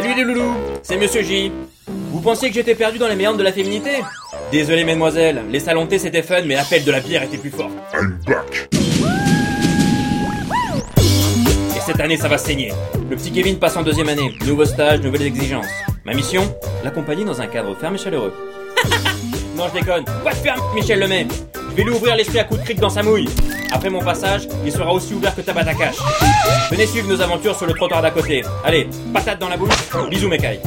Salut les loulous, c'est Monsieur J. Vous pensiez que j'étais perdu dans les méandres de la féminité? Désolé mesdemoiselles, les salons thé c'était fun, mais l'appel de la bière était plus fort. I'm back. Et cette année ça va saigner. Le petit Kevin passe en deuxième année, nouveau stage, nouvelles exigences. Ma mission? L'accompagner dans un cadre ferme et chaleureux. non je déconne, va te faire Michel Lemay vais lui ouvrir l'esprit à coups de cric dans sa mouille. Après mon passage, il sera aussi ouvert que ta à cache. Venez suivre nos aventures sur le trottoir d'à côté. Allez, patate dans la bouche, bisous mes cailles.